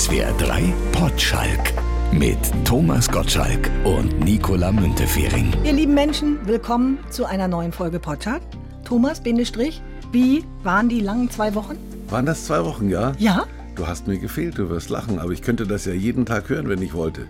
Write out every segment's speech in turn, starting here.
SWR 3 Potschalk mit Thomas Gottschalk und Nicola Müntefering. Ihr lieben Menschen, willkommen zu einer neuen Folge Potschalk. Thomas, Bindestrich, wie waren die langen zwei Wochen? Waren das zwei Wochen, ja? Ja? Du hast mir gefehlt, du wirst lachen, aber ich könnte das ja jeden Tag hören, wenn ich wollte.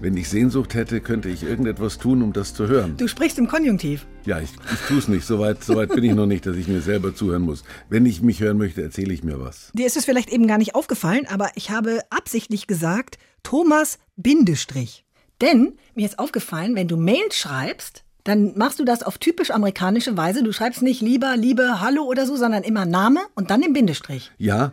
Wenn ich Sehnsucht hätte, könnte ich irgendetwas tun, um das zu hören. Du sprichst im Konjunktiv. Ja, ich, ich tue es nicht. Soweit so weit bin ich noch nicht, dass ich mir selber zuhören muss. Wenn ich mich hören möchte, erzähle ich mir was. Dir ist es vielleicht eben gar nicht aufgefallen, aber ich habe absichtlich gesagt, Thomas Bindestrich. Denn mir ist aufgefallen, wenn du Mails schreibst, dann machst du das auf typisch amerikanische Weise. Du schreibst nicht lieber, liebe, hallo oder so, sondern immer Name und dann den Bindestrich. Ja.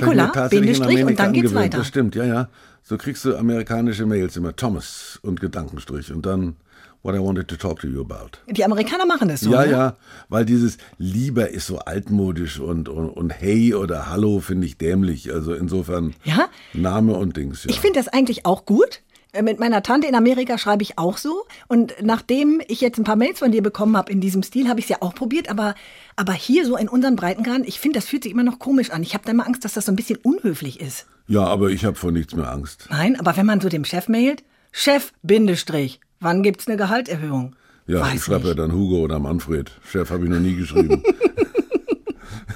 In Bindestrich und dann geht's angewöhnt. weiter. Das stimmt, ja, ja. So kriegst du amerikanische Mails immer Thomas und Gedankenstrich und dann what I wanted to talk to you about. Die Amerikaner machen das so. ja, ne? ja, weil dieses lieber ist so altmodisch und, und, und hey oder hallo finde ich dämlich. Also insofern Ja? Name und Dings, ja. Ich finde das eigentlich auch gut. Äh, Mit meiner Tante in Amerika schreibe ich auch so. Und nachdem ich jetzt ein paar Mails von dir bekommen habe in diesem Stil, habe ich es ja auch probiert. Aber, aber hier so in unseren Breitengraden, ich finde, das fühlt sich immer noch komisch an. Ich habe da immer Angst, dass das so ein bisschen unhöflich ist. ja, aber ich habe vor nichts mehr Angst. Nein, aber wenn man so dem Chef mailt, Chef, Bindestrich, wann gibt's eine Gehaltserhöhung? Ja, Weiß ich schreibe ja dann Hugo oder Manfred. Chef habe ich noch nie geschrieben.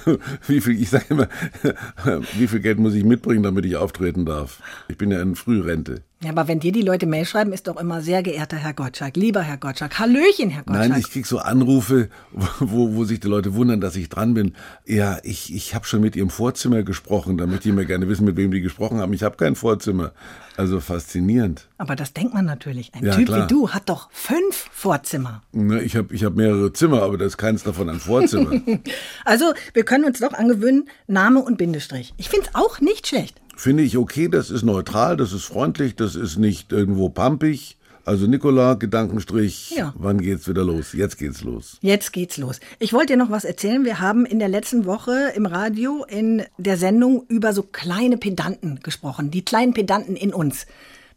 wie viel, ich sage immer, wie viel Geld muss ich mitbringen, damit ich auftreten darf? Ich bin ja in Frührente. Ja, aber wenn dir die Leute Mail schreiben, ist doch immer sehr geehrter Herr Gottschalk, lieber Herr Gottschalk, Hallöchen, Herr Gottschalk. Nein, ich krieg so Anrufe, wo, wo sich die Leute wundern, dass ich dran bin. Ja, ich, ich habe schon mit ihrem Vorzimmer gesprochen. Da möchte ich mir gerne wissen, mit wem die gesprochen haben. Ich habe kein Vorzimmer. Also faszinierend. aber das denkt man natürlich. Ein Ja, Typ klar. wie du hat doch fünf Vorzimmer. Ne, Ich habe ich hab mehrere Zimmer, aber da ist keins davon ein Vorzimmer. Also, wir können uns doch angewöhnen, Name und Bindestrich. Ich find's auch nicht schlecht. Finde ich okay, das ist neutral, das ist freundlich, das ist nicht irgendwo pampig. Also Nikola, Gedankenstrich, Ja. wann geht's wieder los? Jetzt geht's los. Jetzt geht's los. Ich wollte dir noch was erzählen. Wir haben in der letzten Woche im Radio in der Sendung über so kleine Pedanten gesprochen. Die kleinen Pedanten in uns.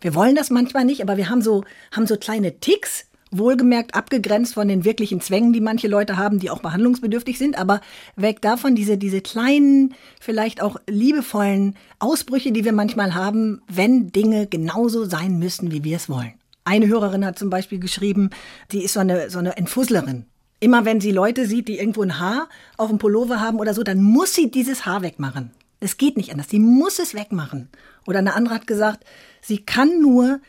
Wir wollen das manchmal nicht, aber wir haben so, haben so kleine Ticks, wohlgemerkt abgegrenzt von den wirklichen Zwängen, die manche Leute haben, die auch behandlungsbedürftig sind, aber weg davon diese, diese kleinen, vielleicht auch liebevollen Ausbrüche, die wir manchmal haben, wenn Dinge genauso sein müssen, wie wir es wollen. Eine Hörerin hat zum Beispiel geschrieben, die ist so eine, so eine Entfusslerin. Immer wenn sie Leute sieht, die irgendwo ein Haar auf dem Pullover haben oder so, dann muss sie dieses Haar wegmachen. Es geht nicht anders. Sie muss es wegmachen. Oder eine andere hat gesagt, sie kann nur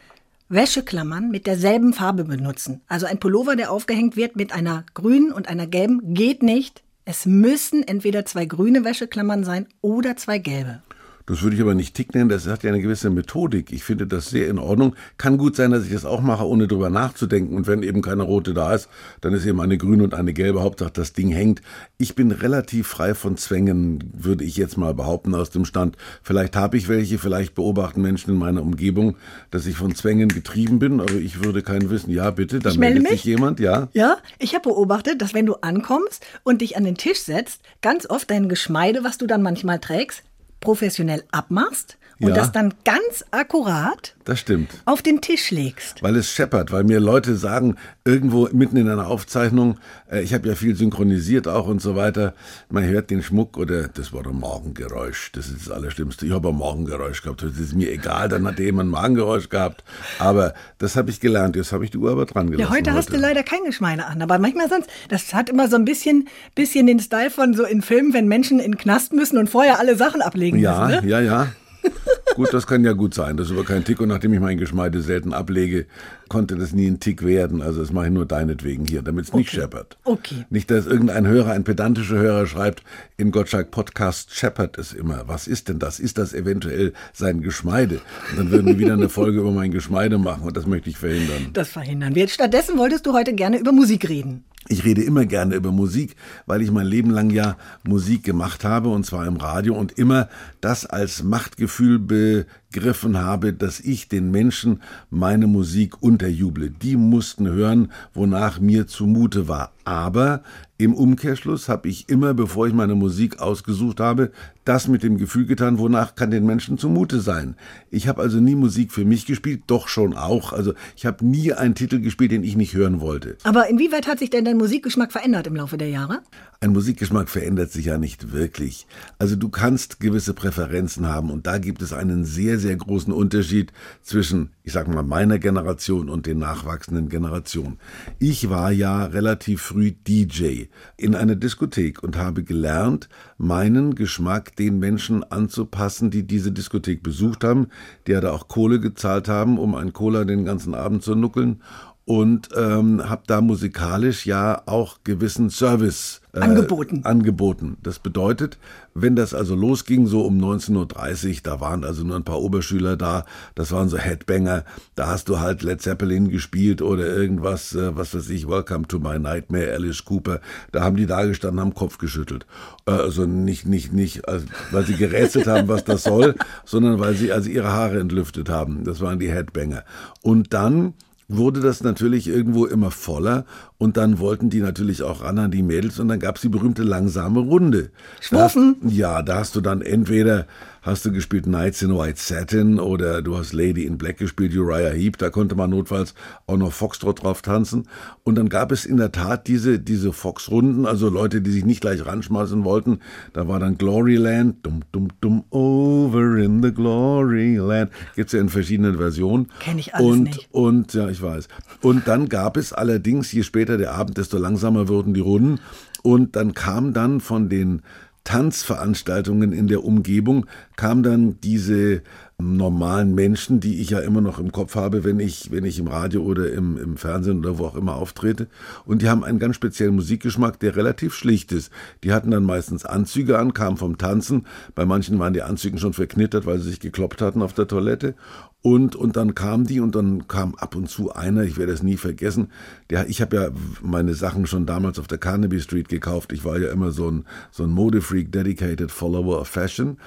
Wäscheklammern mit derselben Farbe benutzen. Also ein Pullover, der aufgehängt wird mit einer grünen und einer gelben, geht nicht. Es müssen entweder zwei grüne Wäscheklammern sein oder zwei gelbe. Das würde ich aber nicht Tick nennen, das hat ja eine gewisse Methodik. Ich finde das sehr in Ordnung. Kann gut sein, dass ich das auch mache, ohne drüber nachzudenken. Und wenn eben keine rote da ist, dann ist eben eine grüne und eine gelbe. Hauptsache, das Ding hängt. Ich bin relativ frei von Zwängen, würde ich jetzt mal behaupten, aus dem Stand. Vielleicht habe ich welche, vielleicht beobachten Menschen in meiner Umgebung, dass ich von Zwängen getrieben bin, aber ich würde keinen wissen. Ja, bitte, dann meldet mich. sich jemand, ja. Ja, ich habe beobachtet, dass wenn du ankommst und dich an den Tisch setzt, ganz oft dein Geschmeide, was du dann manchmal trägst, professionell abmachst und Ja. das dann ganz akkurat Das stimmt. auf den Tisch legst. Weil es scheppert, weil mir Leute sagen, irgendwo mitten in einer Aufzeichnung, äh, ich habe ja viel synchronisiert auch und so weiter, man hört den Schmuck oder das war ein Magengeräusch, das ist das Allerschlimmste. Ich habe ein Magengeräusch gehabt, das ist mir egal, dann hat jemand ein Magengeräusch gehabt. Aber das habe ich gelernt, jetzt habe ich die Uhr aber dran gelassen. Ja, heute hast du leider kein Geschmeide an, aber manchmal sonst, das hat immer so ein bisschen, bisschen den Style von so in Filmen, wenn Menschen in den Knast müssen und vorher alle Sachen ablegen Ja, müssen. Ne? ja, ja. gut, das kann ja gut sein. Das ist aber kein Tick. Und nachdem ich mein Geschmeide selten ablege, konnte das nie ein Tick werden. Also das mache ich nur deinetwegen hier, damit es nicht scheppert. Okay. Nicht, dass irgendein Hörer, ein pedantischer Hörer schreibt, in Gottschalk Podcast scheppert es immer. Was ist denn das? Ist das eventuell sein Geschmeide? Und dann würden wir wieder eine Folge über mein Geschmeide machen und das möchte ich verhindern. Das verhindern wir. Stattdessen wolltest du heute gerne über Musik reden. Ich rede immer gerne über Musik, weil ich mein Leben lang ja Musik gemacht habe und zwar im Radio und immer das als Machtgefühl begriffen habe, dass ich den Menschen meine Musik unterjuble. Die mussten hören, wonach mir zumute war. Aber im Umkehrschluss habe ich immer, bevor ich meine Musik ausgesucht habe, das mit dem Gefühl getan, wonach kann den Menschen zumute sein. Ich habe also nie Musik für mich gespielt, doch schon auch. Also ich habe nie einen Titel gespielt, den ich nicht hören wollte. Aber inwieweit hat sich denn dein Musikgeschmack verändert im Laufe der Jahre? Ein Musikgeschmack verändert sich ja nicht wirklich. Also du kannst gewisse Präferenzen haben und da gibt es einen sehr, sehr großen Unterschied zwischen, ich sag mal, meiner Generation und den nachwachsenden Generationen. Ich war ja relativ früh DJ in einer Diskothek und habe gelernt, meinen Geschmack den Menschen anzupassen, die diese Diskothek besucht haben, die da auch Kohle gezahlt haben, um ein Cola den ganzen Abend zu nuckeln und ähm, habe da musikalisch ja auch gewissen Service äh, angeboten. angeboten. Das bedeutet, wenn das also losging, so um 19.30 Uhr, da waren also nur ein paar Oberschüler da, das waren so Headbanger, da hast du halt Led Zeppelin gespielt oder irgendwas, äh, was weiß ich, Welcome to my Nightmare, Alice Cooper, da haben die da gestanden, haben Kopf geschüttelt. Äh, also nicht, nicht, nicht, also, weil sie gerätselt haben, was das soll, sondern weil sie also ihre Haare entlüftet haben. Das waren die Headbanger. Und dann wurde das natürlich irgendwo immer voller und dann wollten die natürlich auch ran an die Mädels und dann gab's die berühmte langsame Runde. Schwuffen? Ja, da hast du dann entweder hast du gespielt Nights in White Satin oder du hast Lady in Black gespielt, Uriah Heep, da konnte man notfalls auch noch Foxtrot drauf tanzen. Und dann gab es in der Tat diese, diese Fox-Runden, also Leute, die sich nicht gleich ranschmeißen wollten. Da war dann Gloryland, dum, dum, dum, over in the Gloryland. Gibt's ja in verschiedenen Versionen. Kenn ich alles und, nicht. Und, ja, ich weiß. Und dann gab es allerdings, je später der Abend, desto langsamer wurden die Runden. Und dann kam dann von den Tanzveranstaltungen in der Umgebung kam dann diese normalen Menschen, die ich ja immer noch im Kopf habe, wenn ich, wenn ich im Radio oder im, im Fernsehen oder wo auch immer auftrete. Und die haben einen ganz speziellen Musikgeschmack, der relativ schlicht ist. Die hatten dann meistens Anzüge an, kamen vom Tanzen. Bei manchen waren die Anzüge schon verknittert, weil sie sich gekloppt hatten auf der Toilette. Und, und dann kam die und dann kam ab und zu einer, ich werde es nie vergessen, der, ich habe ja meine Sachen schon damals auf der Carnaby Street gekauft. Ich war ja immer so ein, so ein Modefreak, dedicated follower of fashion.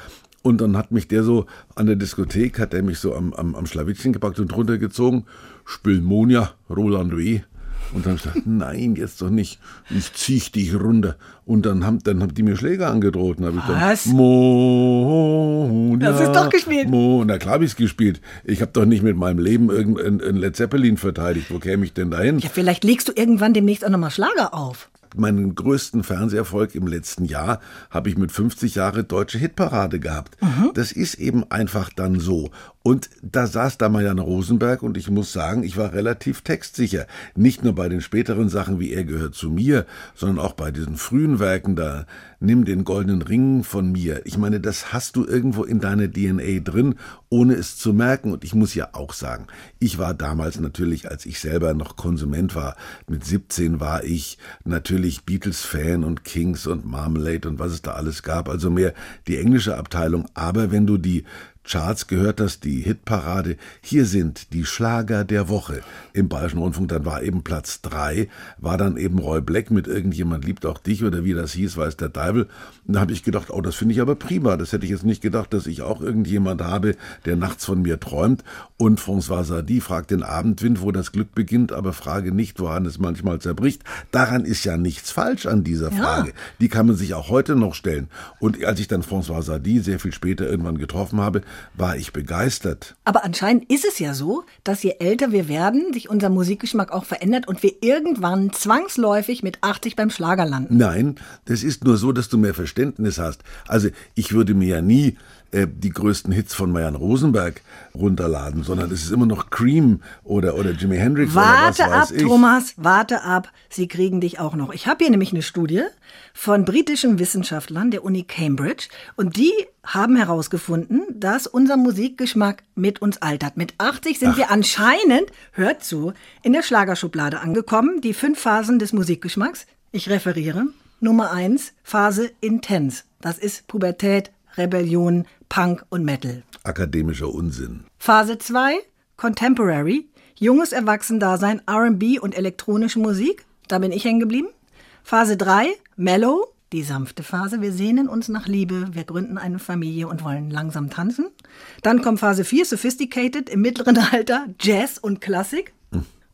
Und dann hat mich der so an der Diskothek, hat er mich so am, am, am Schlawittchen gepackt und runtergezogen. Spülmonia, Roland W. Und dann habe ich gesagt, nein, jetzt doch nicht. Ich zieh dich runter. Und dann haben, dann haben die mir Schläge angedroht. Und ich Was? dann, Monia, Das ist doch gespielt. Mo, na klar habe ich's gespielt. Ich habe doch nicht mit meinem Leben irgendein Led Zeppelin verteidigt. Wo käme ich denn dahin? Ja, vielleicht legst du irgendwann demnächst auch nochmal Schlager auf. meinen größten Fernseherfolg im letzten Jahr habe ich mit 50 Jahre deutsche Hitparade gehabt. Das ist eben einfach dann so. Und da saß da Marianne Rosenberg und ich muss sagen, ich war relativ textsicher. Nicht nur bei den späteren Sachen wie Er gehört zu mir, sondern auch bei diesen frühen Werken da. Nimm den goldenen Ring von mir. Ich meine, das hast du irgendwo in deiner DNA drin, ohne es zu merken. Und ich muss ja auch sagen, ich war damals natürlich, als ich selber noch Konsument war, mit 17 war ich natürlich Beatles-Fan und Kings und Marmalade und was es da alles gab. Also mehr die englische Abteilung. Aber wenn du die Charts gehört das, die Hitparade. Hier sind die Schlager der Woche. Im Bayerischen Rundfunk, dann war eben Platz drei, war dann eben Roy Black mit Irgendjemand liebt auch dich oder wie das hieß, weiß der Teufel. Und da habe ich gedacht, oh, das finde ich aber prima. Das hätte ich jetzt nicht gedacht, dass ich auch irgendjemand habe, der nachts von mir träumt. Und François Sardy fragt den Abendwind, wo das Glück beginnt, aber frage nicht, woran es manchmal zerbricht. Daran ist ja nichts falsch an dieser Ja. Frage. Die kann man sich auch heute noch stellen. Und als ich dann François Sardy sehr viel später irgendwann getroffen habe, war ich begeistert. Aber anscheinend ist es ja so, dass je älter wir werden, sich unser Musikgeschmack auch verändert und wir irgendwann zwangsläufig mit 80 beim Schlager landen. Nein, das ist nur so, dass du mehr Verständnis hast. Also ich würde mir ja nie äh, die größten Hits von Marianne Rosenberg runterladen, sondern es ist immer noch Cream oder, oder Jimi Hendrix Warte oder was ab, weiß ich. Thomas, warte ab. Sie kriegen dich auch noch. Ich habe hier nämlich eine Studie von britischen Wissenschaftlern der Uni Cambridge und die haben herausgefunden, dass unser Musikgeschmack mit uns altert. Mit 80 sind wir anscheinend, hört zu, in der Schlagerschublade angekommen. Die fünf Phasen des Musikgeschmacks. Ich referiere. Nummer eins, Phase Intens. Das ist Pubertät, Rebellion, Punk und Metal. Akademischer Unsinn. Phase 2, Contemporary, junges Erwachsendasein, RB und elektronische Musik. Da bin ich hängen geblieben. Phase 3, Mellow, die sanfte Phase. Wir sehnen uns nach Liebe, wir gründen eine Familie und wollen langsam tanzen. Dann kommt Phase 4, Sophisticated, im mittleren Alter, Jazz und Klassik.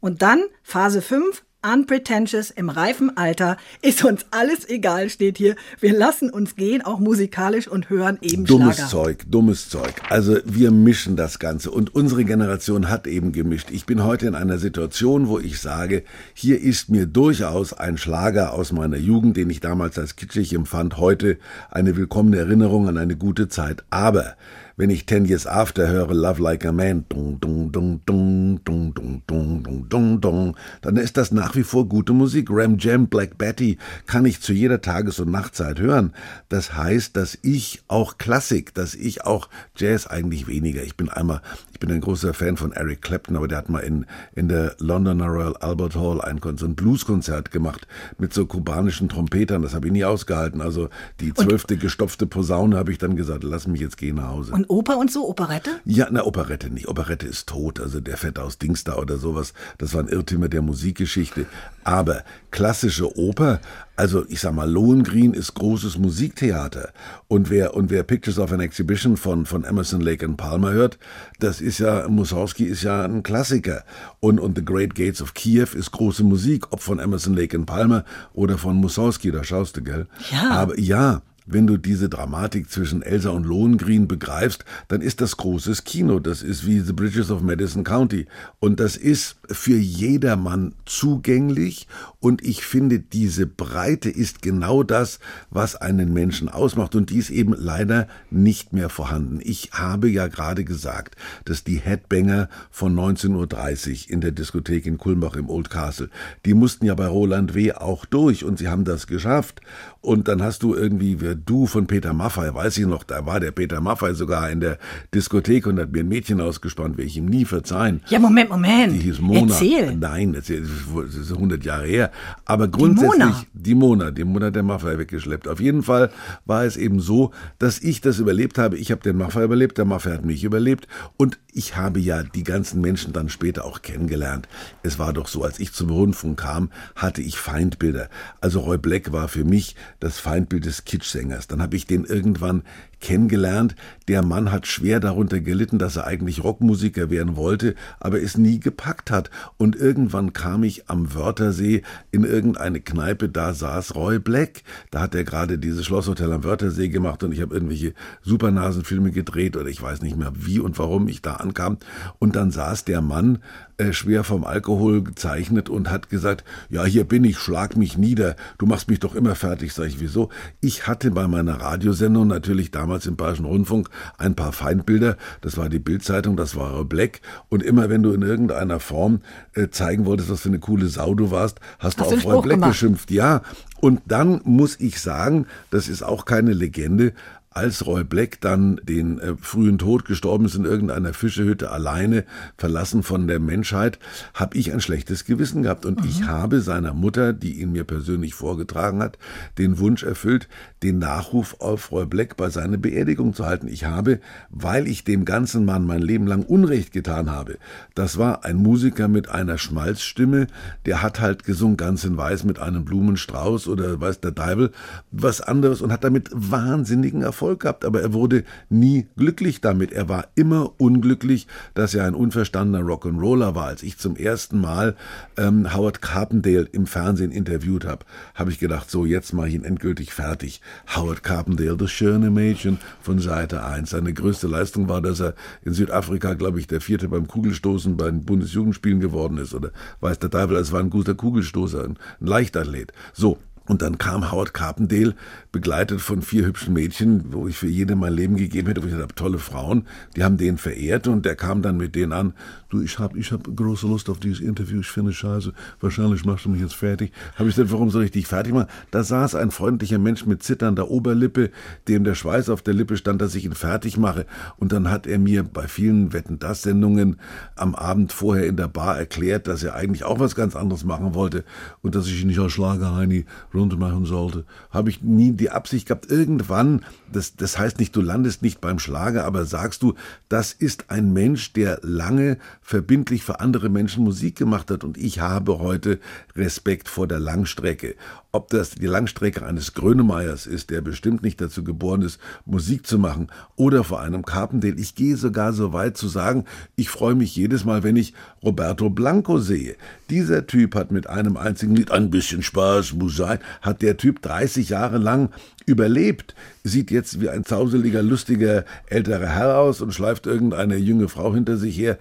Und dann Phase 5, Unpretentious im reifen Alter. Ist uns alles egal, steht hier. Wir lassen uns gehen, auch musikalisch und hören eben Dummes Schlager. Zeug, dummes Zeug. Also wir mischen das Ganze und unsere Generation hat eben gemischt. Ich bin heute in einer Situation, wo ich sage, hier ist mir durchaus ein Schlager aus meiner Jugend, den ich damals als kitschig empfand, heute eine willkommene Erinnerung an eine gute Zeit. Aber wenn ich Ten Years After höre, Love Like a Man, dung, dung, dung, dung, dung, dung, dung, dung, dung, dung, dann ist das nach wie vor gute Musik. Ram Jam, Black Betty kann ich zu jeder Tages- und Nachtzeit hören. Das heißt, dass ich auch Klassik, dass ich auch Jazz eigentlich weniger. Ich bin einmal, ich bin ein großer Fan von Eric Clapton, aber der hat mal in, in der Londoner Royal Albert Hall ein, so ein Blueskonzert gemacht mit so kubanischen Trompetern. Das habe ich nie ausgehalten. Also die zwölfte gestopfte Posaune habe ich dann gesagt, lass mich jetzt gehen nach Hause. Und Oper und so, Operette? Ja, na, Operette nicht. Operette ist tot. Also der Fett aus Dingster oder sowas, das war ein Irrtümer der Musikgeschichte. Aber klassische Oper, also ich sag mal, Lohengrin ist großes Musiktheater. Und wer, und wer Pictures of an Exhibition von, von Emerson, Lake and Palmer hört, das ist ja, Mussorgsky ist ja ein Klassiker. Und, und The Great Gates of Kiew ist große Musik, ob von Emerson, Lake and Palmer oder von Mussorgsky, da schaust du, gell? Ja. Aber ja, wenn du diese Dramatik zwischen Elsa und Lohengrin begreifst, dann ist das großes Kino. Das ist wie The Bridges of Madison County. Und das ist für jedermann zugänglich. Und ich finde, diese Breite ist genau das, was einen Menschen ausmacht. Und die ist eben leider nicht mehr vorhanden. Ich habe ja gerade gesagt, dass die Headbanger von 19.30 Uhr in der Diskothek in Kulmbach im Old Castle, die mussten ja bei Roland W. auch durch und sie haben das geschafft. Und dann hast du irgendwie, wer du von Peter Maffay, weiß ich noch, da war der Peter Maffay sogar in der Diskothek und hat mir ein Mädchen ausgespannt, will ich ihm nie verzeihen. Ja, Moment, Moment. Die hieß Mona. Erzähl. Nein, das ist 100 Jahre her. Aber grundsätzlich, Mona. die Mona, die Mona hat der Maffay weggeschleppt. Auf jeden Fall war es eben so, dass ich das überlebt habe. Ich habe den Maffay überlebt, der Maffay hat mich überlebt. Und ich habe ja die ganzen Menschen dann später auch kennengelernt. Es war doch so, als ich zum Rundfunk kam, hatte ich Feindbilder. Also Roy Black war für mich das Feindbild des Kitschsängers. Dann habe ich den irgendwann kennengelernt. Der Mann hat schwer darunter gelitten, dass er eigentlich Rockmusiker werden wollte, aber es nie gepackt hat. Und irgendwann kam ich am Wörthersee in irgendeine Kneipe, da saß Roy Black. Da hat er gerade dieses Schlosshotel am Wörthersee gemacht und ich habe irgendwelche Supernasenfilme gedreht oder ich weiß nicht mehr wie und warum ich da ankam. Und dann saß der Mann äh, schwer vom Alkohol gezeichnet und hat gesagt, ja, hier bin ich, schlag mich nieder, du machst mich doch immer fertig. Sag ich, wieso? Ich hatte bei meiner Radiosendung natürlich damals im Bayerischen Rundfunk ein paar Feindbilder. Das war die Bildzeitung, das war Black. Und immer wenn du in irgendeiner Form äh, zeigen wolltest, was für eine coole Sau du warst, hast, Hast du auf Roy Black gemacht? geschimpft. Ja. Und dann muss ich sagen, das ist auch keine Legende, als Roy Black dann den äh, frühen Tod gestorben ist in irgendeiner Fischehütte alleine, verlassen von der Menschheit, habe ich ein schlechtes Gewissen gehabt. Und ich habe seiner Mutter, die ihn mir persönlich vorgetragen hat, den Wunsch erfüllt, den Nachruf auf Roy Black bei seiner Beerdigung zu halten. Ich habe, weil ich dem ganzen Mann mein Leben lang Unrecht getan habe, das war ein Musiker mit einer Schmalzstimme, der hat halt gesungen ganz in Weiß mit einem Blumenstrauß oder weiß der Teufel was anderes und hat damit wahnsinnigen Erfolg gehabt, aber er wurde nie glücklich damit. Er war immer unglücklich, dass er ein unverstandener Rock'n'Roller war. Als ich zum ersten Mal ähm, Howard Carpendale im Fernsehen interviewt habe, habe ich gedacht, so jetzt mache ich ihn endgültig fertig. Howard Carpendale, das schöne Mädchen von Seite 1. Seine größte Leistung war, dass er in Südafrika, glaube ich, der vierte beim Kugelstoßen bei den Bundesjugendspielen geworden ist. Oder weiß der Teufel, es war ein guter Kugelstoßer, ein Leichtathlet. So, und dann kam Howard Carpendale, begleitet von vier hübschen Mädchen, wo ich für jede mein Leben gegeben hätte, wo ich habe, tolle Frauen, die haben den verehrt und der kam dann mit denen an, du, ich habe ich hab große Lust auf dieses Interview, ich finde es scheiße, wahrscheinlich machst du mich jetzt fertig. Habe ich gesagt, warum soll ich dich fertig machen? Da saß ein freundlicher Mensch mit zitternder Oberlippe, dem der Schweiß auf der Lippe stand, dass ich ihn fertig mache. Und dann hat er mir bei vielen Wetten-Das-Sendungen am Abend vorher in der Bar erklärt, dass er eigentlich auch was ganz anderes machen wollte und dass ich ihn nicht als Schlagerheini runter machen sollte. Habe ich nie die Absicht gehabt, irgendwann, das, das heißt nicht, du landest nicht beim Schlager, aber sagst du, das ist ein Mensch, der lange verbindlich für andere Menschen Musik gemacht hat und ich habe heute Respekt vor der Langstrecke. Ob das die Langstrecke eines Grönemeyers ist, der bestimmt nicht dazu geboren ist, Musik zu machen, oder vor einem Carpendale. Ich gehe sogar so weit zu sagen, ich freue mich jedes Mal, wenn ich Roberto Blanco sehe. Dieser Typ hat mit einem einzigen Lied ein bisschen Spaß, muss sein, hat der Typ 30 Jahre lang überlebt, sieht jetzt wie ein zauseliger, lustiger älterer Herr aus und schleift irgendeine junge Frau hinter sich her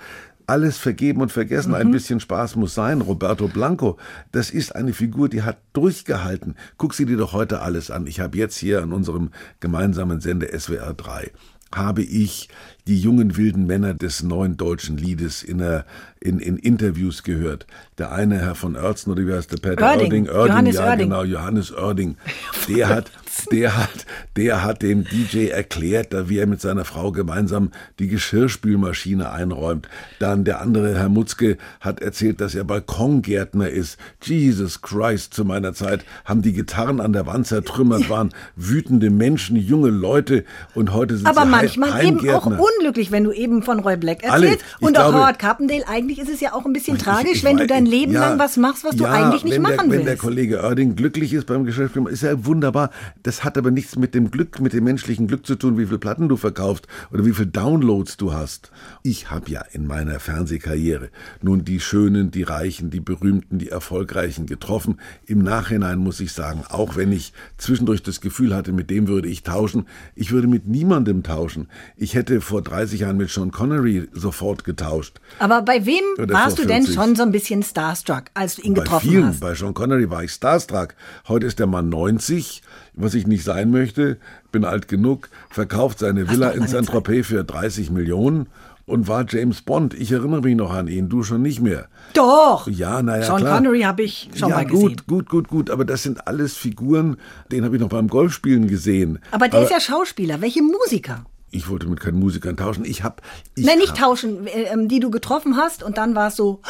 alles vergeben und vergessen. Ein bisschen Spaß muss sein. Roberto Blanco, das ist eine Figur, die hat durchgehalten. Guck sie dir doch heute alles an. Ich habe jetzt hier an unserem gemeinsamen Sender SWR 3 habe ich die jungen wilden Männer des neuen deutschen Liedes in, einer, in, in Interviews gehört. Der eine Herr von Oertzen oder wie heißt der Peter Oerding, Oerding, Johannes ja Oerding. genau, Johannes Oerding. Der hat, der hat, der hat dem DJ erklärt, wie er mit seiner Frau gemeinsam die Geschirrspülmaschine einräumt. Dann der andere Herr Mutzke hat erzählt, dass er Balkongärtner ist. Jesus Christ, zu meiner Zeit haben die Gitarren an der Wand zertrümmert, waren wütende Menschen, junge Leute und heute sind Aber sie manchmal Heim eben auch Heimgärtner. unglücklich, wenn du eben von Roy Black Alle. erzählst. Ich Und auch glaube- Howard Carpendale. Eigentlich ist es ja auch ein bisschen Ich- tragisch, ich wenn du weiß- dein Leben ja, lang was machst, was du ja, eigentlich nicht wenn der, machen Wenn der willst. Kollege Oerding glücklich ist beim Geschäft, ist ja wunderbar. Das hat aber nichts mit dem Glück, mit dem menschlichen Glück zu tun, wie viel Platten du verkaufst oder wie viel Downloads du hast. Ich habe ja in meiner Fernsehkarriere nun die Schönen, die Reichen, die Berühmten, die Erfolgreichen getroffen. Im Nachhinein muss ich sagen, auch wenn ich zwischendurch das Gefühl hatte, mit dem würde ich tauschen, ich würde mit niemandem tauschen. Ich hätte vor 30 Jahren mit Sean Connery sofort getauscht. Aber bei wem Oder warst du denn 40? schon so ein bisschen starstruck, als du ihn Bei getroffen vielen, hast? bei Sean Connery war ich starstruck. Heute ist der Mann 90, was ich nicht sein möchte, bin alt genug, verkauft seine Villa in Saint-Tropez für 30 Millionen und war James Bond. Ich erinnere mich noch an ihn, du schon nicht mehr. Doch. Ja, naja, Sean klar. Connery habe ich schon ja, mal gut, gesehen. gut, gut, gut. Aber das sind alles Figuren, den habe ich noch beim Golfspielen gesehen. Aber der ist ja Schauspieler. Welche Musiker? Ich wollte mit keinen Musikern tauschen. Ich habe. Nein, nicht tauschen, äh, ähm, die du getroffen hast und dann war es so,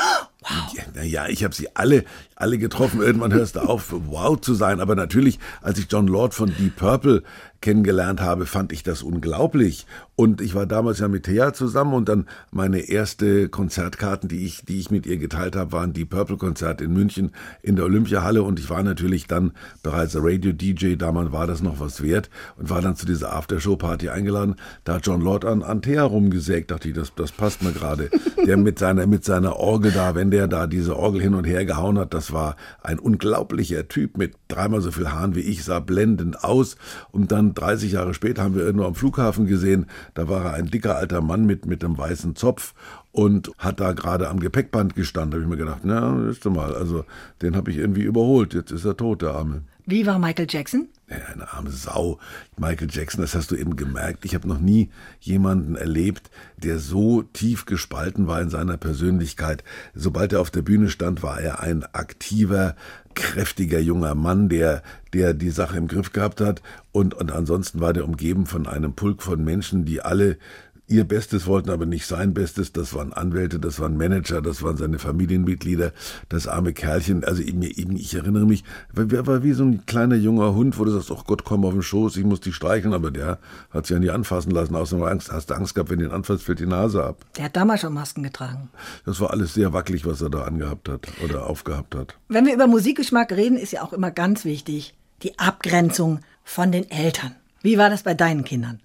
Ja, Naja, ich habe sie alle, alle getroffen. Irgendwann hörst du auf, wow zu sein. Aber natürlich, als ich John Lord von Deep Purple kennengelernt habe, fand ich das unglaublich. Und ich war damals ja mit Thea zusammen und dann meine erste Konzertkarten, die ich, die ich mit ihr geteilt habe, waren Deep Purple Konzert in München in der Olympiahalle und ich war natürlich dann bereits Radio-DJ, damals war das noch was wert und war dann zu dieser Aftershow-Party eingeladen. Da hat John Lord an, an Thea rumgesägt, dachte ich, das, das passt mir gerade. Der mit seiner, mit seiner Orgel da, wenn der da diese Orgel hin und her gehauen hat, das war ein unglaublicher Typ mit dreimal so viel Haaren wie ich, sah blendend aus. Und dann 30 Jahre später haben wir irgendwo am Flughafen gesehen, da war er ein dicker alter Mann mit, mit einem weißen Zopf und hat da gerade am Gepäckband gestanden. Da habe ich mir gedacht, na, ist mal, also den habe ich irgendwie überholt. Jetzt ist er tot, der Arme. wie war Michael Jackson? Eine arme Sau. Michael Jackson, das hast du eben gemerkt. Ich habe noch nie jemanden erlebt, der so tief gespalten war in seiner Persönlichkeit. Sobald er auf der Bühne stand, war er ein aktiver, kräftiger junger Mann, der, der die Sache im Griff gehabt hat. Und, und ansonsten war der umgeben von einem Pulk von Menschen, die alle ihr Bestes wollten, aber nicht sein Bestes. Das waren Anwälte, das waren Manager, das waren seine Familienmitglieder, das arme Kerlchen. Also ich, mir- ich erinnere mich, er war wie so ein kleiner junger Hund, wo du sagst, ach Gott, komm auf den Schoß, ich muss dich streicheln, aber der hat sich ja nie anfassen lassen, außer nur Angst. Hast du Angst gehabt, wenn du ihn anfasst, fällt die Nase ab. Der hat damals schon Masken getragen. Das war alles sehr wackelig, was er da angehabt hat oder aufgehabt hat. Wenn wir über Musikgeschmack reden, ist ja auch immer ganz wichtig die Abgrenzung von den Eltern. Wie war das bei deinen Kindern?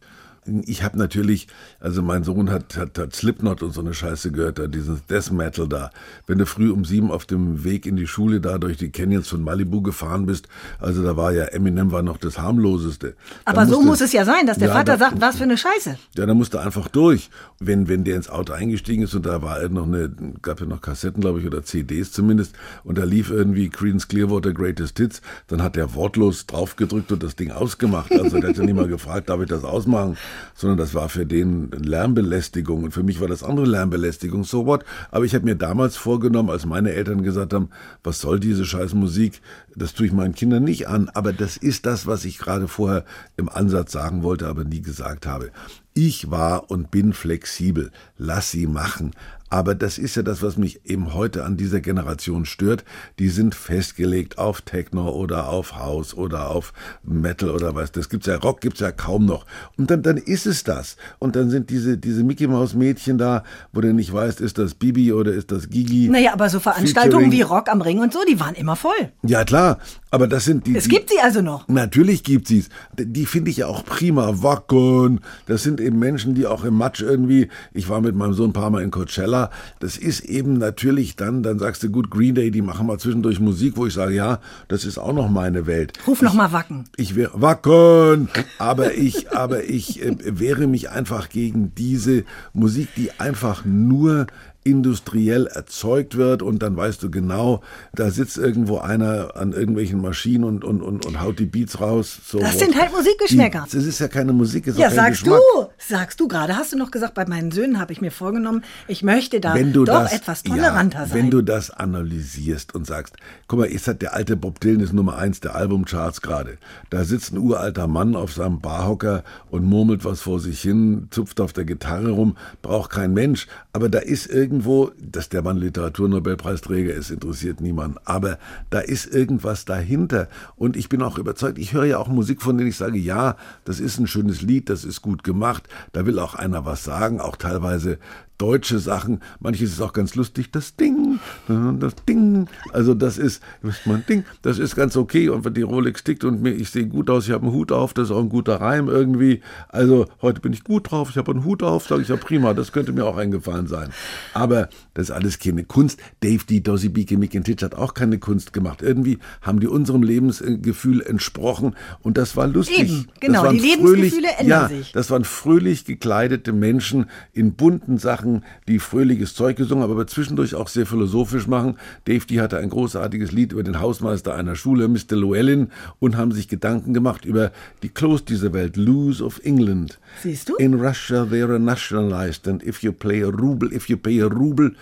Ich habe natürlich, also mein Sohn hat, hat, hat Slipknot und so eine Scheiße gehört, da dieses Death Metal da. Wenn du früh um sieben auf dem Weg in die Schule da durch die Canyons von Malibu gefahren bist, also da war ja Eminem war noch das harmloseste. Aber so musste- muss es ja sein, dass der Ja, Vater da- sagt, was für eine Scheiße. Ja, da musste einfach durch. Wenn, wenn der ins Auto eingestiegen ist und da war er noch eine, gab ja noch Kassetten, glaube ich, oder CDs zumindest, und da lief irgendwie Creedence Clearwater Greatest Hits, dann hat der wortlos draufgedrückt und das Ding ausgemacht. Also der hat ja nicht mal gefragt, darf ich das ausmachen, sondern das war für den Lärmbelästigung und für mich war das andere Lärmbelästigung, so what. Aber ich habe mir damals vorgenommen, als meine Eltern gesagt haben, was soll diese scheiß Musik, das tue ich meinen Kindern nicht an, aber das ist das, was ich gerade vorher im Ansatz sagen wollte, aber nie gesagt habe. Ich war und bin flexibel. Lass sie machen. Aber das ist ja das, was mich eben heute an dieser Generation stört. Die sind festgelegt auf Techno oder auf House oder auf Metal oder was. Das gibt's ja, Rock gibt's ja kaum noch. Und dann, dann ist es das. Und dann sind diese, diese Mickey Maus Mädchen da, wo du nicht weißt, ist das Bibi oder ist das Gigi? Naja, aber so Veranstaltungen Featuring- wie Rock am Ring und so, die waren immer voll. Ja, klar. Aber das sind die. Es die, gibt sie also noch. Natürlich gibt sie's. Die finde ich ja auch prima. Wacken. Das sind eben Menschen, die auch im Matsch irgendwie. Ich war mit meinem Sohn ein paar Mal in Coachella. Das ist eben natürlich dann, dann sagst du, gut, Green Day, die machen mal zwischendurch Musik, wo ich sage, ja, das ist auch noch meine Welt. Ruf noch mal Wacken. Ich wäre Wacken, aber ich, aber ich äh, wehre mich einfach gegen diese Musik, die einfach nur industriell erzeugt wird und dann weißt du genau, da sitzt irgendwo einer an irgendwelchen Maschinen und, und, und, und haut die Beats raus. So das sind halt Musikgeschmäcker. Die, das ist ja keine Musik, ist Ja, sagst Geschmack. du, sagst du gerade. Hast du noch gesagt, bei meinen Söhnen habe ich mir vorgenommen, ich möchte da doch das, etwas toleranter ja, sein. Wenn du das analysierst und sagst, guck mal, jetzt hat der alte Bob Dylan ist Nummer eins der Albumcharts gerade. Da sitzt ein uralter Mann auf seinem Barhocker und murmelt was vor sich hin, zupft auf der Gitarre rum, braucht kein Mensch. Aber da ist irgendwo, dass der Mann Literaturnobelpreisträger ist, interessiert niemand. Aber da ist irgendwas dahinter. Und ich bin auch überzeugt, ich höre ja auch Musik, von denen ich sage, ja, das ist ein schönes Lied, das ist gut gemacht, da will auch einer was sagen, auch teilweise deutsche Sachen. Manches ist auch ganz lustig. Das Ding, das Ding. Also das ist, mein Ding, das ist ganz okay. Und wenn die Rolex tickt und mir, ich sehe gut aus, ich habe einen Hut auf, das ist auch ein guter Reim irgendwie. Also heute bin ich gut drauf, ich habe einen Hut auf, sage ich ja prima, das könnte mir auch eingefallen sein. Aber das ist alles keine Kunst. Dave D. Beacon McIntitch hat auch keine Kunst gemacht. Irgendwie haben die unserem Lebensgefühl entsprochen und das war lustig. Eben, genau, die Lebensgefühle ändern ja, sich. Das waren fröhlich gekleidete Menschen in bunten Sachen Sachen, die fröhliches Zeug gesungen aber zwischendurch auch sehr philosophisch machen. Dave, die hatte ein großartiges Lied über den Hausmeister einer Schule, Mr. Llewellyn, und haben sich Gedanken gemacht über die Close dieser Welt, Lose of England. Siehst du? In Russia they are nationalized and if you play a ruble, if you pay a ruble,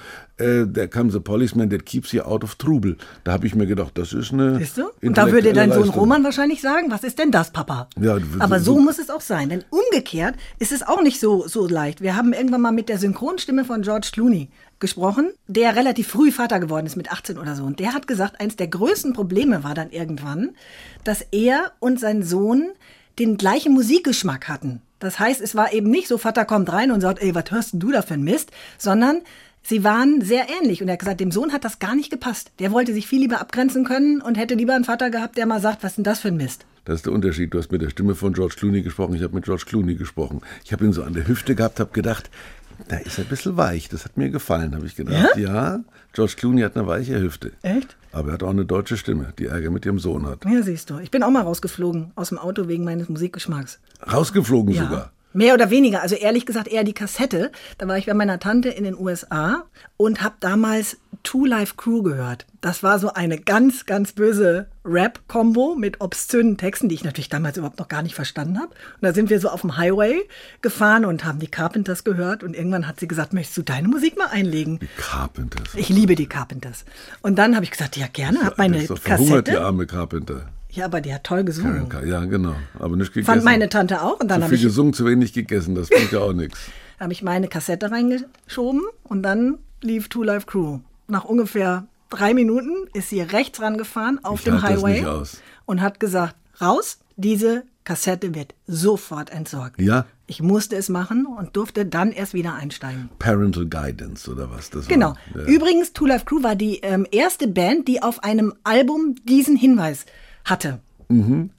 uh, there comes a policeman that keeps you out of trouble. Da habe ich mir gedacht, das ist eine. Siehst du? Und da würde dein Sohn Roman wahrscheinlich sagen, was ist denn das, Papa? Ja, Aber so, so muss es auch sein. Denn umgekehrt ist es auch nicht so, so leicht. Wir haben irgendwann mal mit der Synchronstimme von George Clooney gesprochen, der relativ früh Vater geworden ist, mit 18 oder so. Und der hat gesagt, eins der größten Probleme war dann irgendwann, dass er und sein Sohn den gleichen Musikgeschmack hatten. Das heißt, es war eben nicht so, Vater kommt rein und sagt, ey, was hörst denn du da für ein Mist? Sondern sie waren sehr ähnlich. Und er hat gesagt, dem Sohn hat das gar nicht gepasst. Der wollte sich viel lieber abgrenzen können und hätte lieber einen Vater gehabt, der mal sagt, was ist denn das für ein Mist? Das ist der Unterschied. Du hast mit der Stimme von George Clooney gesprochen, ich habe mit George Clooney gesprochen. Ich habe ihn so an der Hüfte gehabt, habe gedacht, da ist er ein bisschen weich. Das hat mir gefallen, habe ich gedacht. Ja? ja, George Clooney hat eine weiche Hüfte. Echt? Aber er hat auch eine deutsche Stimme, die Ärger mit ihrem Sohn hat. Ja, siehst du. Ich bin auch mal rausgeflogen aus dem Auto wegen meines Musikgeschmacks. Rausgeflogen ja. sogar? Mehr oder weniger, also ehrlich gesagt eher die Kassette. Da war ich bei meiner Tante in den USA und habe damals Two Life Crew gehört. Das war so eine ganz, ganz böse Rap-Kombo mit obszönen Texten, die ich natürlich damals überhaupt noch gar nicht verstanden habe. Und da sind wir so auf dem Highway gefahren und haben die Carpenters gehört. Und irgendwann hat sie gesagt, möchtest du deine Musik mal einlegen? Die Carpenters. Ich liebe die Carpenters. Und dann habe ich gesagt, ja gerne, habe meine doch Kassette. die arme Carpenter. Ja, aber die hat toll gesungen. Ja, genau. Aber nicht gegessen. Fand meine Tante auch. Und dann zu viel ich, gesungen, zu wenig gegessen. Das bringt ja auch nichts. habe ich meine Kassette reingeschoben und dann lief Two Life Crew. Nach ungefähr drei Minuten ist sie rechts rangefahren auf Ich dem Highway und hat gesagt, raus, diese Kassette wird sofort entsorgt. Ja, Ich musste es machen und durfte dann erst wieder einsteigen. Parental Guidance oder was? Das Genau. War, ja. Übrigens, Two Life Crew war die ähm, erste Band, die auf einem Album diesen Hinweis hatte.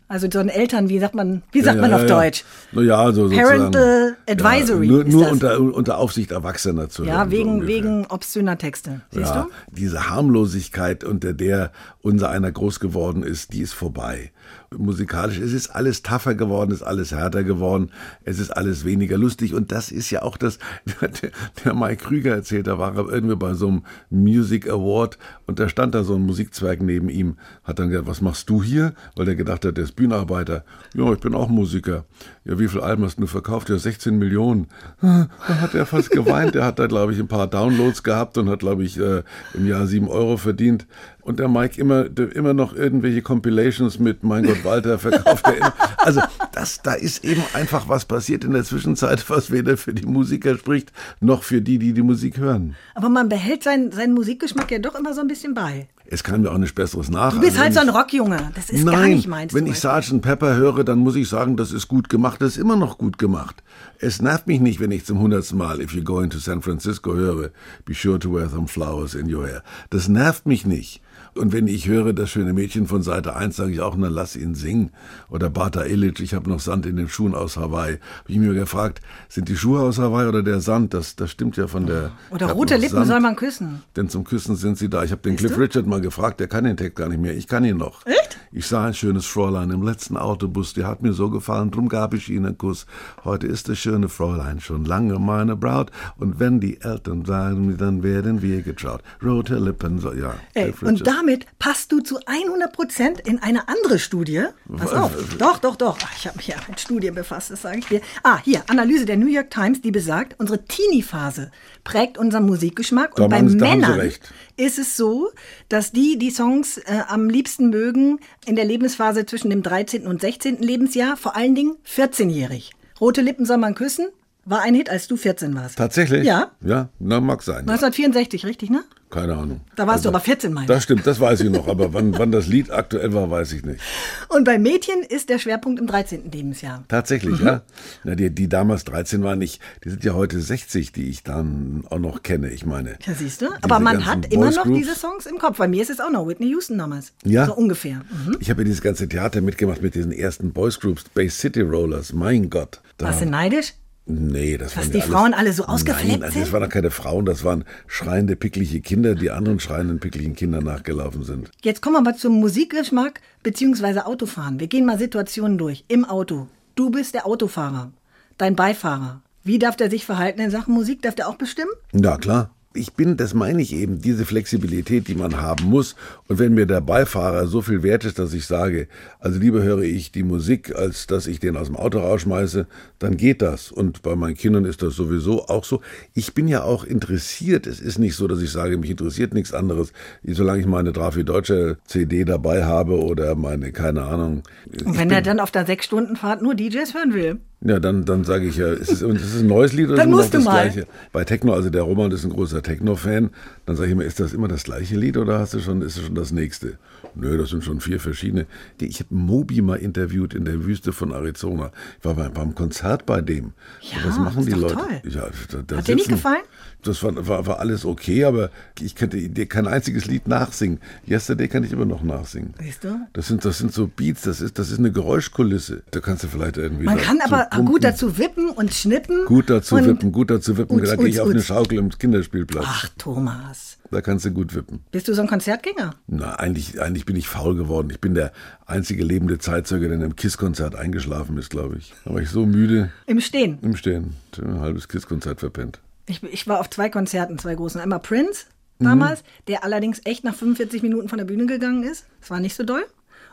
Also so ein Eltern, wie sagt man, wie sagt Mhm. Ja, man ja, auf ja. Deutsch? Naja, so sozusagen. Parental Advisory nur nur unter, unter Aufsicht Erwachsener zu Ja, hören, so wegen, wegen obszöner Texte. Siehst ja, du? Diese Harmlosigkeit, unter der unser einer groß geworden ist, die ist vorbei. Musikalisch, es ist alles tougher geworden, es ist alles härter geworden, es ist alles weniger lustig und das ist ja auch das, der, der Mike Krüger erzählt, da war er irgendwie bei so einem Music Award und da stand da so ein Musikzwerg neben ihm, hat dann gesagt, was machst du hier? Weil er gedacht hat, der ist Bühnenarbeiter. Ja, ich bin auch Musiker. Ja, wie viel Alben hast du verkauft? Ja, 16 Millionen. Da hat er fast geweint. Er hat da, glaube ich, ein paar Downloads gehabt und hat, glaube ich, äh, im Jahr sieben Euro verdient. Und der Mike immer, der immer noch irgendwelche Compilations mit Mein Gott Walter verkauft. Er immer. Also das, da ist eben einfach was passiert in der Zwischenzeit, was weder für die Musiker spricht, noch für die, die die Musik hören. Aber man behält seinen, seinen Musikgeschmack ja doch immer so ein bisschen bei. Es kann mir auch nichts Besseres nach. Du bist Also halt so ein Rockjunge. Das ist Nein, gar nicht meins. wenn ich. Sgt. Pepper höre, dann muss ich sagen, das ist gut gemacht, das ist immer noch gut gemacht. Es nervt mich nicht, wenn ich zum hundertsten Mal If you're going to San Francisco höre, be sure to wear some flowers in your hair. Das nervt mich nicht. Und wenn ich höre, das schöne Mädchen von Seite 1, sage ich auch, na lass ihn singen. Oder Bata Illich, ich habe noch Sand in den Schuhen aus Hawaii. Habe ich mir gefragt, sind die Schuhe aus Hawaii oder der Sand? Das, das stimmt ja von der... Oder rote Lippen Sand. soll man küssen. Denn zum Küssen sind sie da. Ich habe den Cliff? Richard mal gefragt, der kann den Text gar nicht mehr. Ich kann ihn noch. Echt? Ich sah ein schönes Fräulein im letzten Autobus, die hat mir so gefallen, drum gab ich ihnen einen Kuss. Heute ist das schöne Fräulein schon lange meine Braut und wenn die Eltern sagen, dann werden wir getraut. Rote Lippen, so, ja. Ey, Cliff Richard. Damit passt du zu 100 Prozent in eine andere Studie. Pass auf. Doch, doch, doch. Ach, Ich habe mich ja mit Studien befasst, das sage ich dir. Ah, hier, Analyse der New York Times, die besagt, unsere Teenie-Phase prägt unseren Musikgeschmack. Da Und bei haben Männern ist es so, dass die die Songs äh, am liebsten mögen in der Lebensphase zwischen dem 13. und 16. Lebensjahr, vor allen Dingen 14-jährig. Rote Lippen soll man küssen, war ein Hit, als du 14 warst. Tatsächlich? Ja. Ja, na, mag sein. Ja. 1964, richtig, ne? Keine Ahnung. Da warst du aber 14, meine ich. Das stimmt, das weiß ich noch, aber wann, wann das Lied aktuell war, weiß ich nicht. Und bei Mädchen ist der Schwerpunkt im 13. Lebensjahr. Tatsächlich, ja. Na, die, die damals 13 waren nicht, die sind ja heute 60, die ich dann auch noch kenne, ich meine. Ja, siehst du? Aber man hat immer noch diese Songs im Kopf. Bei mir ist es auch noch Whitney Houston damals. Ja. So ungefähr. Mhm. Ich habe ja dieses ganze Theater mitgemacht mit diesen ersten Boys Groups, Bay City Rollers, mein Gott. Da, Warst du neidisch? Nee, das Dass waren die alles, Frauen alle so ausgeflippt Nein, also sind? das waren doch keine Frauen, das waren schreiende, pickliche Kinder, die anderen schreienden, picklichen Kindern nachgelaufen sind. Jetzt kommen wir mal zum Musikgeschmack beziehungsweise Autofahren. Wir gehen mal Situationen durch. Im Auto. Du bist der Autofahrer. Dein Beifahrer. Wie darf der sich verhalten in Sachen Musik? Darf der auch bestimmen? Ja, klar. Ich bin, das meine ich eben, diese Flexibilität, die man haben muss. Und wenn mir der Beifahrer so viel wert ist, dass ich sage, also lieber höre ich die Musik, als dass ich den aus dem Auto rausschmeiße, dann geht das. Und bei meinen Kindern ist das sowieso auch so. Ich bin ja auch interessiert. Es ist nicht so, dass ich sage, mich interessiert nichts anderes. Solange ich meine Drafi Deutsche CD dabei habe oder meine, keine Ahnung. Und wenn er dann auf der sechs Stunden Fahrt nur DJs hören will. Ja, dann, dann sage ich ja, ist es, ist es ein neues Lied oder Dann ist immer musst noch du das mal. gleiche? Bei Techno, also der Roman ist ein großer Techno-Fan, dann sage ich immer, ist das immer das gleiche Lied oder hast du schon, ist es schon das nächste? Nö, das sind schon vier verschiedene. Die- Ich habe Moby mal interviewt in der Wüste von Arizona. Ich war bei, beim Konzert bei dem. Ja, Was machen ist die Leute? toll. Ja, da, da Hat dir nicht sitzen- gefallen? Das war, war, war alles okay, aber ich könnte dir kein einziges Lied nachsingen. Yesterday kann ich immer noch nachsingen. Siehst du? Das sind, das sind so Beats, das ist, das ist eine Geräuschkulisse. Da kannst du vielleicht irgendwie. Man kann aber pumpen. gut dazu wippen und schnippen. Gut dazu und wippen, gut dazu wippen. Uts, da gehe ich uts, auf eine uts. Schaukel im Kinderspielplatz. Ach, Thomas. Da kannst du gut wippen. Bist du so ein Konzertgänger? Na, eigentlich, eigentlich bin ich faul geworden. Ich bin der einzige lebende Zeitzeuge, der in einem KISS-Konzert eingeschlafen ist, glaube ich. Da war ich so müde Im Stehen. im Stehen. Ein halbes KISS-Konzert verpennt. Ich, ich war auf zwei Konzerten, zwei großen. Einmal Prince damals, der allerdings echt nach 45 Minuten von der Bühne gegangen ist. Das war nicht so doll.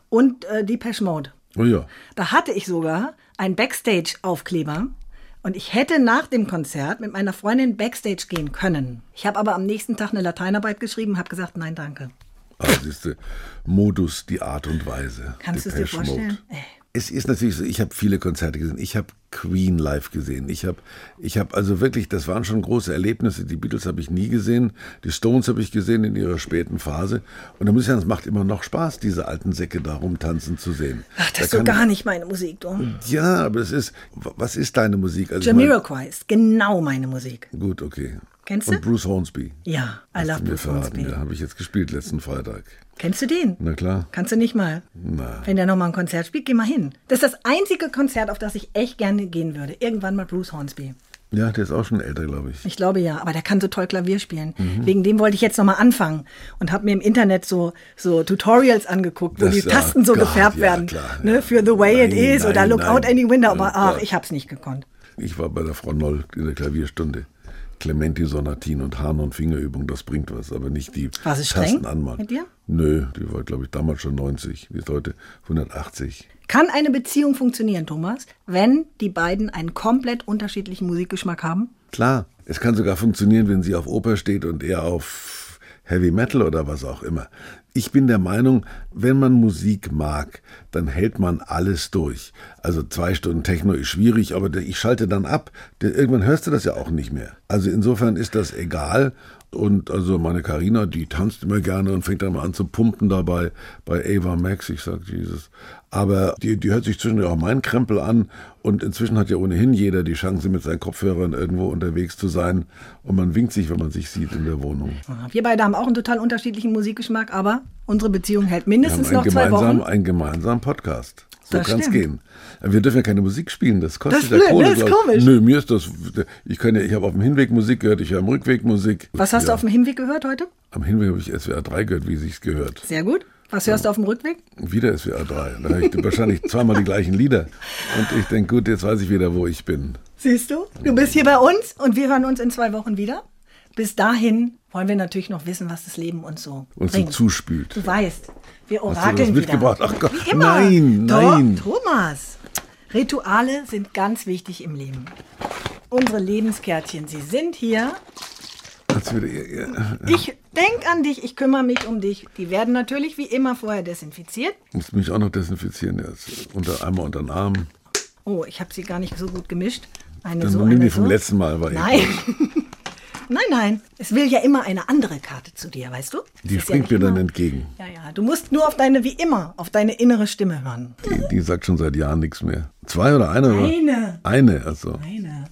Und äh, Depeche Mode. Oh ja. Da hatte ich sogar einen Backstage-Aufkleber. Und ich hätte nach dem Konzert mit meiner Freundin Backstage gehen können. Ich habe aber am nächsten Tag eine Lateinarbeit geschrieben und habe gesagt, nein, danke. Also siehste, Modus, die Art und Weise. Kannst du es dir vorstellen? Mode. Ey. Es ist natürlich so, ich habe viele Konzerte gesehen. Ich habe Queen live gesehen. Ich habe ich hab also wirklich, das waren schon große Erlebnisse. Die Beatles habe ich nie gesehen. Die Stones habe ich gesehen in ihrer späten Phase. Und da muss ich sagen, es macht immer noch Spaß, diese alten Säcke da rumtanzen zu sehen. Ach, Da das ist so gar nicht meine Musik, du. Ja, aber es ist, was ist deine Musik? Also Jamiroquai ist genau meine Musik. Gut, okay. Kennst du? Und Bruce Hornsby. Ja, I love Bruce verraten, Hornsby. ja, habe ich jetzt gespielt letzten Freitag. Kennst du den? Na klar. Kannst du nicht mal. Na. Wenn der nochmal ein Konzert spielt, geh mal hin. Das ist das einzige Konzert, auf das ich echt gerne gehen würde. Irgendwann mal Bruce Hornsby. Ja, der ist auch schon älter, glaube ich. Ich glaube ja, aber der kann so toll Klavier spielen. Mhm. Wegen dem wollte ich jetzt nochmal anfangen und habe mir im Internet so, so Tutorials angeguckt, wo Das- die Tasten so Gott, gefärbt ja, werden. klar, ne, ja. für The Way It Nein, Is oder nein, Look nein. Out Any Window. Aber ach, Ja. ich hab's nicht gekonnt. Ich war bei der Frau Noll in der Klavierstunde. Clementi Sonatin und Hahn- und Fingerübung, das bringt was, aber nicht die War sie streng Tasten anmalen. mit dir? Nö, die war, glaube ich, damals schon 90, die ist heute 180. Kann eine Beziehung funktionieren, Thomas, wenn die beiden einen komplett unterschiedlichen Musikgeschmack haben? Klar, es kann sogar funktionieren, wenn sie auf Oper steht und er auf Heavy Metal oder was auch immer. Ich bin der Meinung, wenn man Musik mag, dann hält man alles durch. Also zwei Stunden Techno ist schwierig, aber ich schalte dann ab. Irgendwann hörst du das ja auch nicht mehr. Also insofern ist das egal. Und also meine Karina, die tanzt immer gerne und fängt dann mal an zu pumpen dabei bei Ava Max. Ich sag Jesus. Aber die, die hört sich zwischendurch auch meinen Krempel an. Und inzwischen hat ja ohnehin jeder die Chance, mit seinen Kopfhörern irgendwo unterwegs zu sein. Und man winkt sich, wenn man sich sieht in der Wohnung. Wir beide haben auch einen total unterschiedlichen Musikgeschmack, aber unsere Beziehung hält mindestens noch zwei gemeinsam, Wochen. einen gemeinsamen Podcast. So Das kann es gehen. Wir dürfen ja keine Musik spielen, das kostet Das ja Kohle. ne? Ist komisch. Nö, mir ist das. Ich kann ja, ich habe auf dem Hinweg Musik gehört, ich höre am Rückweg Musik. Was hast du ja, auf dem Hinweg gehört heute? Am Hinweg habe ich SWR 3 gehört, wie sich's gehört. Sehr gut. Was hörst du auf dem Rückweg? Wieder SWR 3. Da höre ich wahrscheinlich zweimal die gleichen Lieder. Und ich denke, gut, jetzt weiß ich wieder, wo ich bin. Siehst du? Du bist hier bei uns und wir hören uns in zwei Wochen wieder. Bis dahin wollen wir natürlich noch wissen, was das Leben uns so Uns so bringt. zuspült. Du weißt, wir Hast du orakeln das wieder. mitgebracht? Ach Gott, Wie immer. nein, Doch, nein. Thomas, Rituale sind ganz wichtig im Leben. Unsere Lebenskärtchen, sie sind hier. Ich denk an dich, ich kümmere mich um dich. Die werden natürlich wie immer vorher desinfiziert. Muss mich auch noch desinfizieren jetzt. Unter einmal unter den Arm. Oh, ich habe sie gar nicht so gut gemischt. Eine Dann so, eine die vom so. letzten Mal. War Nein. nein, nein. Es will ja immer eine andere Karte zu dir, weißt du? Es Die springt ja mir nicht dann immer- entgegen. Ja, ja. Du musst nur auf deine, wie immer, auf deine innere Stimme hören. Die, die sagt schon seit Jahren nichts mehr. Zwei oder eine? oder? Eine. Eine, also. Eine.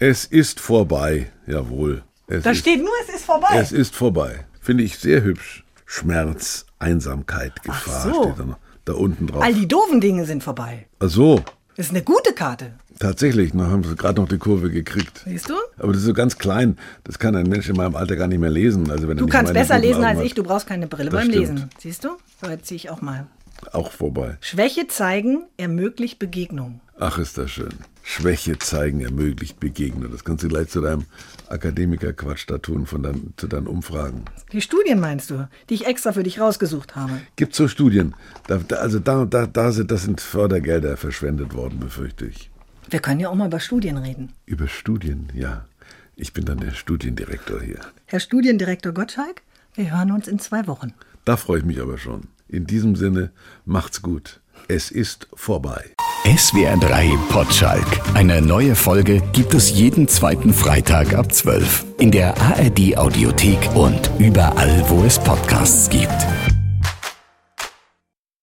Es ist vorbei. Jawohl. Es Da ist, steht nur, es ist vorbei. Es ist vorbei. Finde ich sehr hübsch. Schmerz, Einsamkeit, Gefahr so. steht da noch. Da unten drauf. All die doofen Dinge sind vorbei. Ach so, Das ist eine gute Karte. tatsächlich. Da haben sie gerade noch die Kurve gekriegt. Siehst du? Aber das ist so ganz klein. Das kann ein Mensch in meinem Alter gar nicht mehr lesen. Also wenn Du kannst besser lesen als ich. Du brauchst keine Brille Das beim stimmt. Lesen. Siehst du? So, jetzt ziehe ich auch mal. Auch vorbei. Schwäche zeigen ermöglicht Begegnung. Ach, ist das schön. Schwäche zeigen ermöglicht Begegnung. Das kannst du gleich zu deinem Akademiker-Quatsch da tun, von dein, zu deinen Umfragen. Die Studien meinst du, die ich extra für dich rausgesucht habe. Gibt so Studien. Da, da, also da, da, da sind, das sind Fördergelder verschwendet worden, befürchte ich. Wir können ja auch mal über Studien reden. Über Studien, ja. Ich bin dann der Studiendirektor hier. Herr Studiendirektor Gottschalk, wir hören uns in zwei Wochen. Da freue ich mich aber schon. In diesem Sinne, macht's gut. Es ist vorbei. SWR 3 Potschalk. Eine neue Folge gibt es jeden zweiten Freitag ab 12. In der ARD Audiothek und überall, wo es Podcasts gibt.